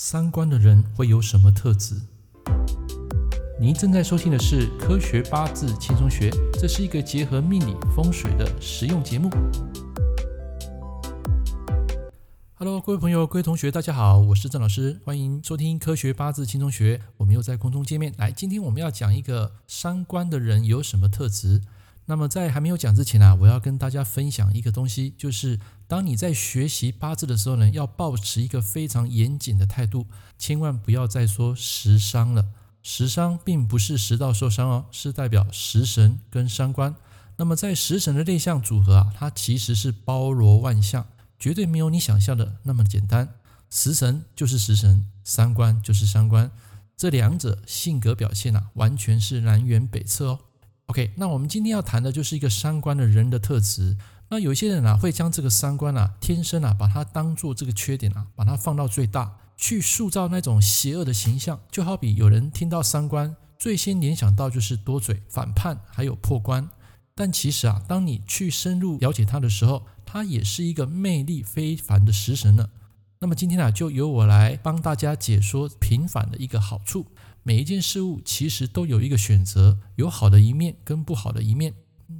三观的人会有什么特质？您正在收听的是《科学八字轻松学》，这是一个结合命理风水的实用节目。Hello，各位朋友、各位同学，大家好，我是郑老师，欢迎收听《科学八字轻松学》。我们又在空中见面。来，今天我们要讲一个三观的人有什么特质？那么在还没有讲之前啊，我要跟大家分享一个东西，就是当你在学习八字的时候呢，要保持一个非常严谨的态度，千万不要再说食伤了。食伤并不是食道受伤哦，是代表食神跟三观。那么在食神的内象组合啊，它其实是包罗万象，绝对没有你想象的那么简单。食神就是食神，三观就是三观，这两者性格表现啊，完全是南辕北辙哦。OK，那我们今天要谈的就是一个三观的人的特质。那有些人啊，会将这个三观啊，天生啊，把它当做这个缺点啊，把它放到最大，去塑造那种邪恶的形象。就好比有人听到三观，最先联想到就是多嘴、反叛，还有破关。但其实啊，当你去深入了解他的时候，他也是一个魅力非凡的食神呢。那么今天啊，就由我来帮大家解说平反的一个好处。每一件事物其实都有一个选择，有好的一面跟不好的一面，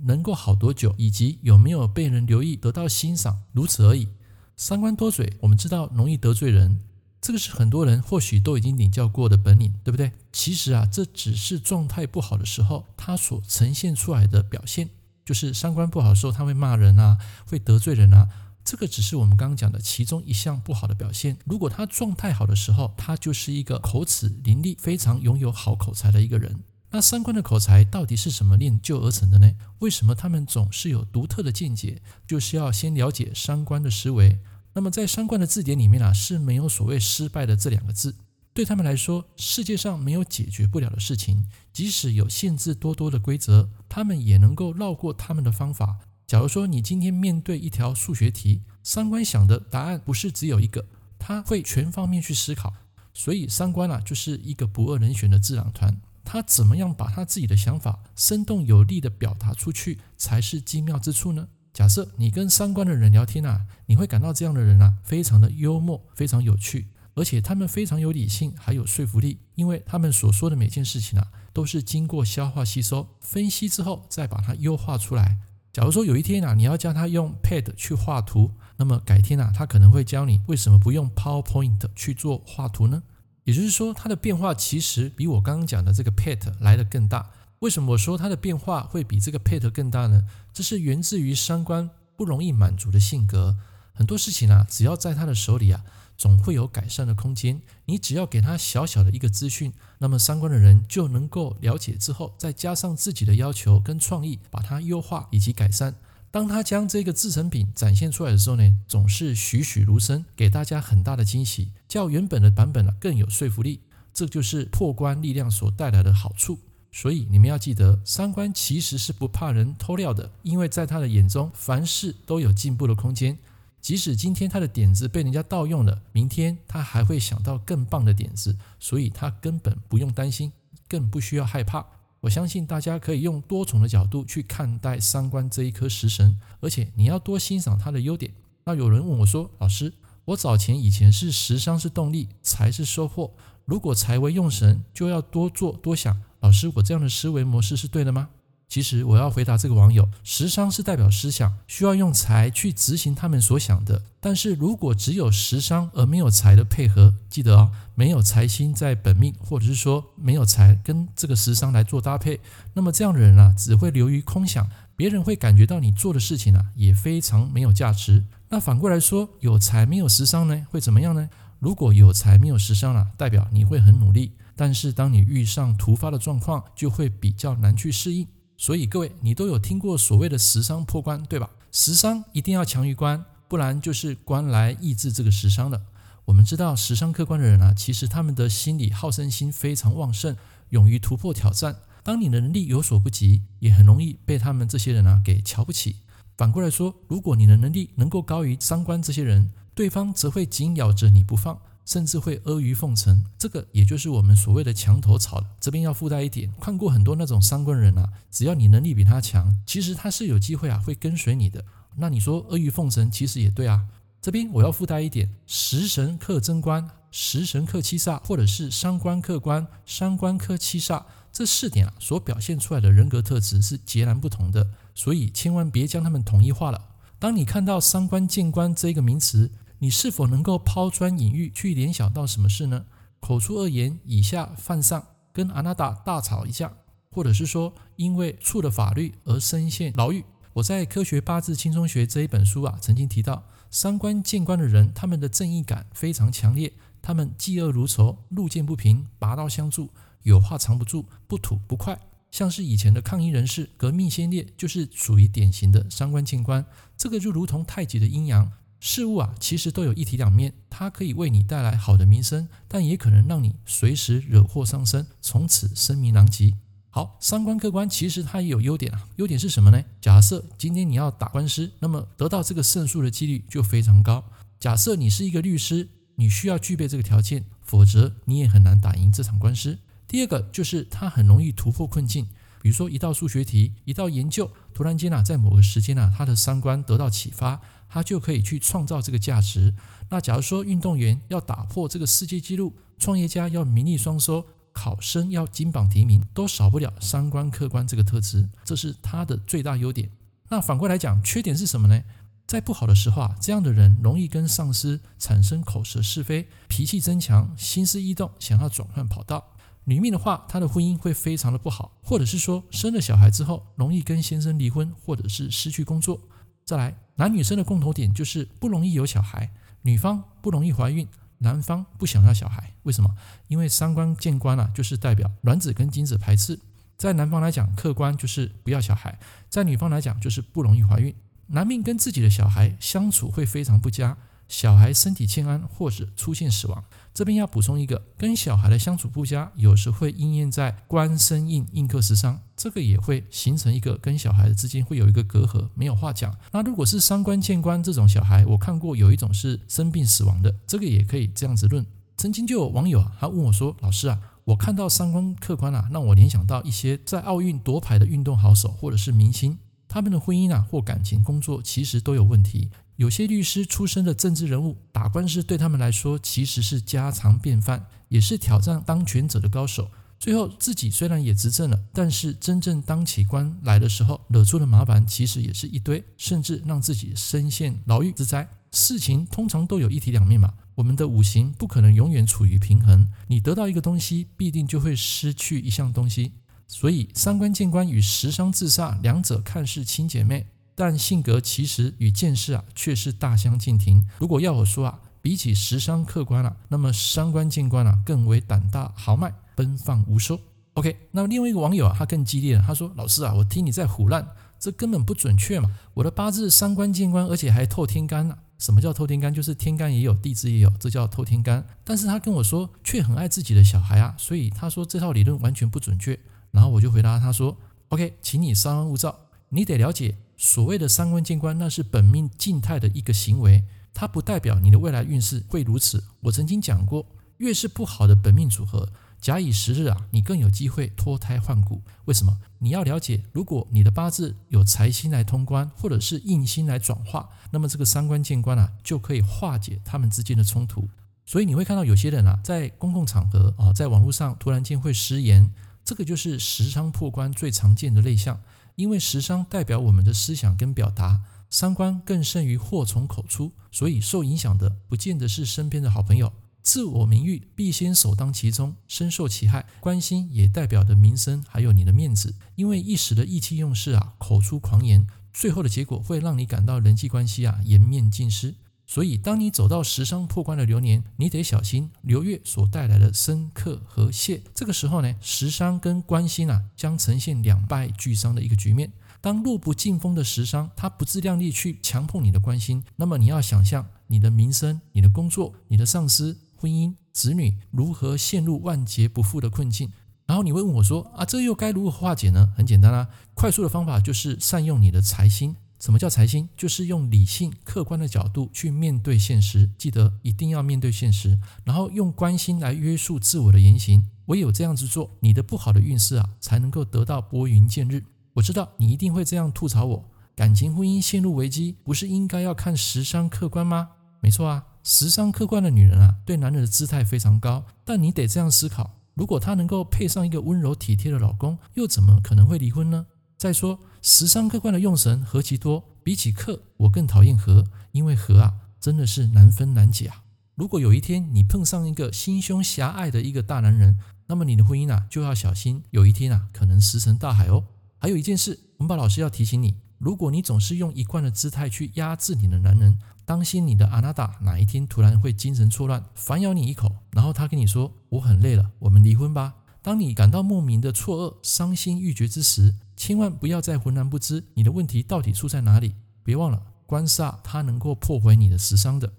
能够好多久，以及有没有被人留意、得到欣赏，如此而已。三观多嘴，我们知道容易得罪人，这个是很多人或许都已经领教过的本领，对不对？其实啊，这只是状态不好的时候，他所呈现出来的表现，就是三观不好的时候，他会骂人啊，会得罪人啊。这个只是我们刚刚讲的其中一项不好的表现。如果他状态好的时候，他就是一个口齿伶俐、非常拥有好口才的一个人。那三观的口才到底是什么练就而成的呢？为什么他们总是有独特的见解？就是要先了解三观的思维。那么在三观的字典里面啊，是没有所谓失败的这两个字。对他们来说，世界上没有解决不了的事情，即使有限制多多的规则，他们也能够绕过他们的方法。假如说你今天面对一条数学题，三观想的答案不是只有一个，他会全方面去思考。所以三观啊，就是一个不二人选的智囊团。他怎么样把他自己的想法生动有力地表达出去，才是精妙之处呢？假设你跟三观的人聊天啊，你会感到这样的人啊，非常的幽默，非常有趣，而且他们非常有理性，还有说服力，因为他们所说的每件事情啊，都是经过消化吸收、分析之后，再把它优化出来。假如说有一天啊，你要教他用 Pad 去画图，那么改天啊，他可能会教你为什么不用 PowerPoint 去做画图呢？也就是说，它的变化其实比我刚刚讲的这个 Pad 来得更大。为什么我说它的变化会比这个 Pad 更大呢？这是源自于三观不容易满足的性格。很多事情啊，只要在他的手里啊。总会有改善的空间。你只要给他小小的一个资讯，那么三观的人就能够了解之后，再加上自己的要求跟创意，把它优化以及改善。当他将这个制成品展现出来的时候呢，总是栩栩如生，给大家很大的惊喜，较原本的版本啊更有说服力。这就是破关力量所带来的好处。所以你们要记得，三观其实是不怕人偷料的，因为在他的眼中，凡事都有进步的空间。即使今天他的点子被人家盗用了，明天他还会想到更棒的点子，所以他根本不用担心，更不需要害怕。我相信大家可以用多重的角度去看待三观这一颗食神，而且你要多欣赏他的优点。那有人问我说：“老师，我早前以前是食伤是动力，财是收获，如果财为用神，就要多做多想。老师，我这样的思维模式是对的吗？”其实我要回答这个网友，食伤是代表思想，需要用财去执行他们所想的。但是如果只有食伤而没有财的配合，记得哦，没有财星在本命，或者是说没有财跟这个食伤来做搭配，那么这样的人啊，只会流于空想，别人会感觉到你做的事情啊，也非常没有价值。那反过来说，有财没有食伤呢，会怎么样呢？如果有财没有食伤啊，代表你会很努力，但是当你遇上突发的状况，就会比较难去适应。所以各位，你都有听过所谓的食伤破关，对吧？食伤一定要强于关，不然就是关来抑制这个食伤的。我们知道食伤克关的人啊，其实他们的心理好胜心非常旺盛，勇于突破挑战。当你的能力有所不及，也很容易被他们这些人啊给瞧不起。反过来说，如果你的能力能够高于三观这些人，对方则会紧咬着你不放。甚至会阿谀奉承，这个也就是我们所谓的墙头草了。这边要附带一点，看过很多那种三观人啊，只要你能力比他强，其实他是有机会啊会跟随你的。那你说阿谀奉承，其实也对啊。这边我要附带一点，食神克真官，食神克七煞，或者是三官克官、三官克七煞，这四点啊所表现出来的人格特质是截然不同的，所以千万别将他们统一化了。当你看到三官见官这个名词，你是否能够抛砖引玉去联想到什么事呢？口出恶言，以下犯上，跟阿纳达大吵一架，或者是说因为触了法律而身陷牢狱。我在《科学八字轻松学》这一本书啊，曾经提到，三观见官的人，他们的正义感非常强烈，他们嫉恶如仇，路见不平，拔刀相助，有话藏不住，不吐不快。像是以前的抗议人士、革命先烈，就是属于典型的三观见官。这个就如同太极的阴阳，事物啊，其实都有一体两面，它可以为你带来好的名声，但也可能让你随时惹祸上身，从此声名狼藉。好，三观客观其实它也有优点啊。优点是什么呢？假设今天你要打官司，那么得到这个胜诉的几率就非常高。假设你是一个律师，你需要具备这个条件，否则你也很难打赢这场官司。第二个就是它很容易突破困境，比如说一道数学题、一道研究，突然间啊，在某个时间啊，他的三观得到启发，他就可以去创造这个价值。那假如说运动员要打破这个世界纪录，创业家要名利双收。考生要金榜题名，都少不了三观客观这个特质，这是他的最大优点。那反过来讲，缺点是什么呢？在不好的时候啊，这样的人容易跟上司产生口舌是非，脾气增强，心思异动，想要转换跑道。女命的话，她的婚姻会非常的不好，或者是说生了小孩之后，容易跟先生离婚，或者是失去工作。再来，男女生的共同点就是不容易有小孩，女方不容易怀孕。男方不想要小孩，为什么？因为三观见官啊，就是代表卵子跟精子排斥。在男方来讲，客观就是不要小孩；在女方来讲，就是不容易怀孕。男命跟自己的小孩相处会非常不佳。小孩身体欠安或者出现死亡，这边要补充一个，跟小孩的相处不佳，有时会应验在官生印印克时伤，这个也会形成一个跟小孩之间会有一个隔阂，没有话讲。那如果是伤官见官这种小孩，我看过有一种是生病死亡的，这个也可以这样子论。曾经就有网友啊，他问我说：“老师啊，我看到伤官克官啊，让我联想到一些在奥运夺牌的运动好手或者是明星，他们的婚姻啊或感情、工作其实都有问题。”有些律师出身的政治人物打官司对他们来说其实是家常便饭，也是挑战当权者的高手。最后自己虽然也执政了，但是真正当起官来的时候，惹出的麻烦其实也是一堆，甚至让自己身陷牢狱之灾。事情通常都有一体两面嘛，我们的五行不可能永远处于平衡，你得到一个东西，必定就会失去一项东西。所以三官见官与食伤自杀两者看似亲姐妹。但性格其实与见识啊，却是大相径庭。如果要我说啊，比起食伤客观啊，那么三官见官啊，更为胆大豪迈、奔放无收。OK，那么另外一个网友啊，他更激烈了，他说：“老师啊，我听你在胡乱，这根本不准确嘛！我的八字三官见官，而且还透天干啊。什么叫透天干？就是天干也有，地支也有，这叫透天干。但是他跟我说，却很爱自己的小孩啊，所以他说这套理论完全不准确。然后我就回答他说：OK，请你稍安勿躁，你得了解。”所谓的三观见官，那是本命静态的一个行为，它不代表你的未来运势会如此。我曾经讲过，越是不好的本命组合，假以时日啊，你更有机会脱胎换骨。为什么？你要了解，如果你的八字有财星来通关，或者是印星来转化，那么这个三观见官啊，就可以化解他们之间的冲突。所以你会看到有些人啊，在公共场合啊，在网络上突然间会失言，这个就是食伤破关最常见的类象。因为食伤代表我们的思想跟表达，伤官更胜于祸从口出，所以受影响的不见得是身边的好朋友。自我名誉必先首当其冲，深受其害。关心也代表的名声，还有你的面子。因为一时的意气用事啊，口出狂言，最后的结果会让你感到人际关系啊颜面尽失。所以，当你走到食伤破关的流年，你得小心流月所带来的生克和泄。这个时候呢，食伤跟官星啊，将呈现两败俱伤的一个局面。当弱不禁风的食伤，它不自量力去强碰你的官星，那么你要想象你的名声、你的工作、你的上司、婚姻、子女如何陷入万劫不复的困境。然后你会问我说：“啊，这又该如何化解呢？”很简单啦，快速的方法就是善用你的财星。什么叫财星？就是用理性、客观的角度去面对现实。记得一定要面对现实，然后用关心来约束自我的言行。唯有这样子做，你的不好的运势啊，才能够得到拨云见日。我知道你一定会这样吐槽我：感情婚姻陷入危机，不是应该要看时尚客观吗？没错啊，时尚客观的女人啊，对男人的姿态非常高，但你得这样思考：如果她能够配上一个温柔体贴的老公，又怎么可能会离婚呢？再说，十三客观的用神何其多，比起克，我更讨厌和，因为和啊，真的是难分难解啊。如果有一天你碰上一个心胸狭隘的一个大男人，那么你的婚姻啊就要小心，有一天啊可能石沉大海哦。还有一件事，文宝老师要提醒你：如果你总是用一贯的姿态去压制你的男人，当心你的阿娜达哪一天突然会精神错乱，反咬你一口，然后他跟你说：“我很累了，我们离婚吧。”当你感到莫名的错愕、伤心欲绝之时，千万不要再浑然不知你的问题到底出在哪里。别忘了，官煞它能够破坏你的食伤的。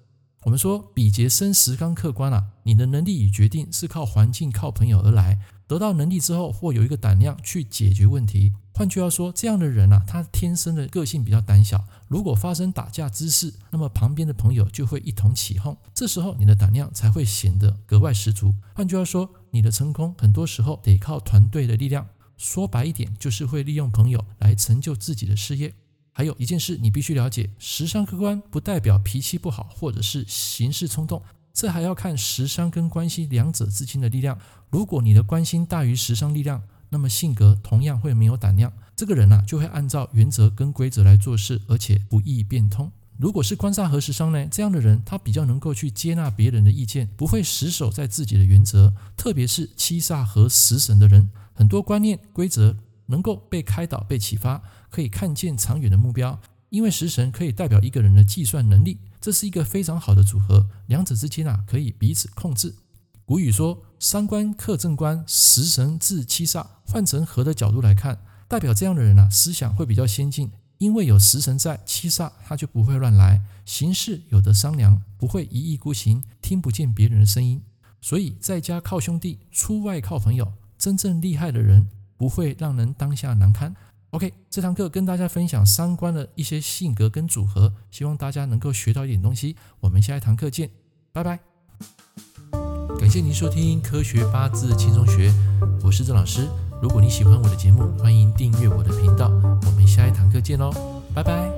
我们说，比劫生时刚客观啊，你的能力与决定是靠环境、靠朋友而来。得到能力之后，或有一个胆量去解决问题。换句话说，这样的人啊，他天生的个性比较胆小。如果发生打架之事，那么旁边的朋友就会一同起哄，这时候你的胆量才会显得格外十足。换句话说，你的成功很多时候得靠团队的力量。说白一点，就是会利用朋友来成就自己的事业。还有一件事，你必须了解：食伤克官不代表脾气不好，或者是行事冲动，这还要看食伤跟关系两者之间的力量。如果你的关心大于食伤力量，那么性格同样会没有胆量。这个人啊，就会按照原则跟规则来做事，而且不易变通。如果是官煞和食伤呢，这样的人他比较能够去接纳别人的意见，不会死守在自己的原则。特别是七煞和食神的人，很多观念规则。能够被开导、被启发，可以看见长远的目标。因为食神可以代表一个人的计算能力，这是一个非常好的组合。两者之间啊，可以彼此控制。古语说：“伤官克正官，食神制七煞。”换成和的角度来看，代表这样的人啊，思想会比较先进。因为有食神在，七煞他就不会乱来，行事有得商量，不会一意孤行，听不见别人的声音。所以在家靠兄弟，出外靠朋友。真正厉害的人。不会让人当下难堪。OK，这堂课跟大家分享三观的一些性格跟组合，希望大家能够学到一点东西。我们下一堂课见，拜拜。感谢您收听《科学八字轻松学》，我是郑老师。如果你喜欢我的节目，欢迎订阅我的频道。我们下一堂课见喽，拜拜。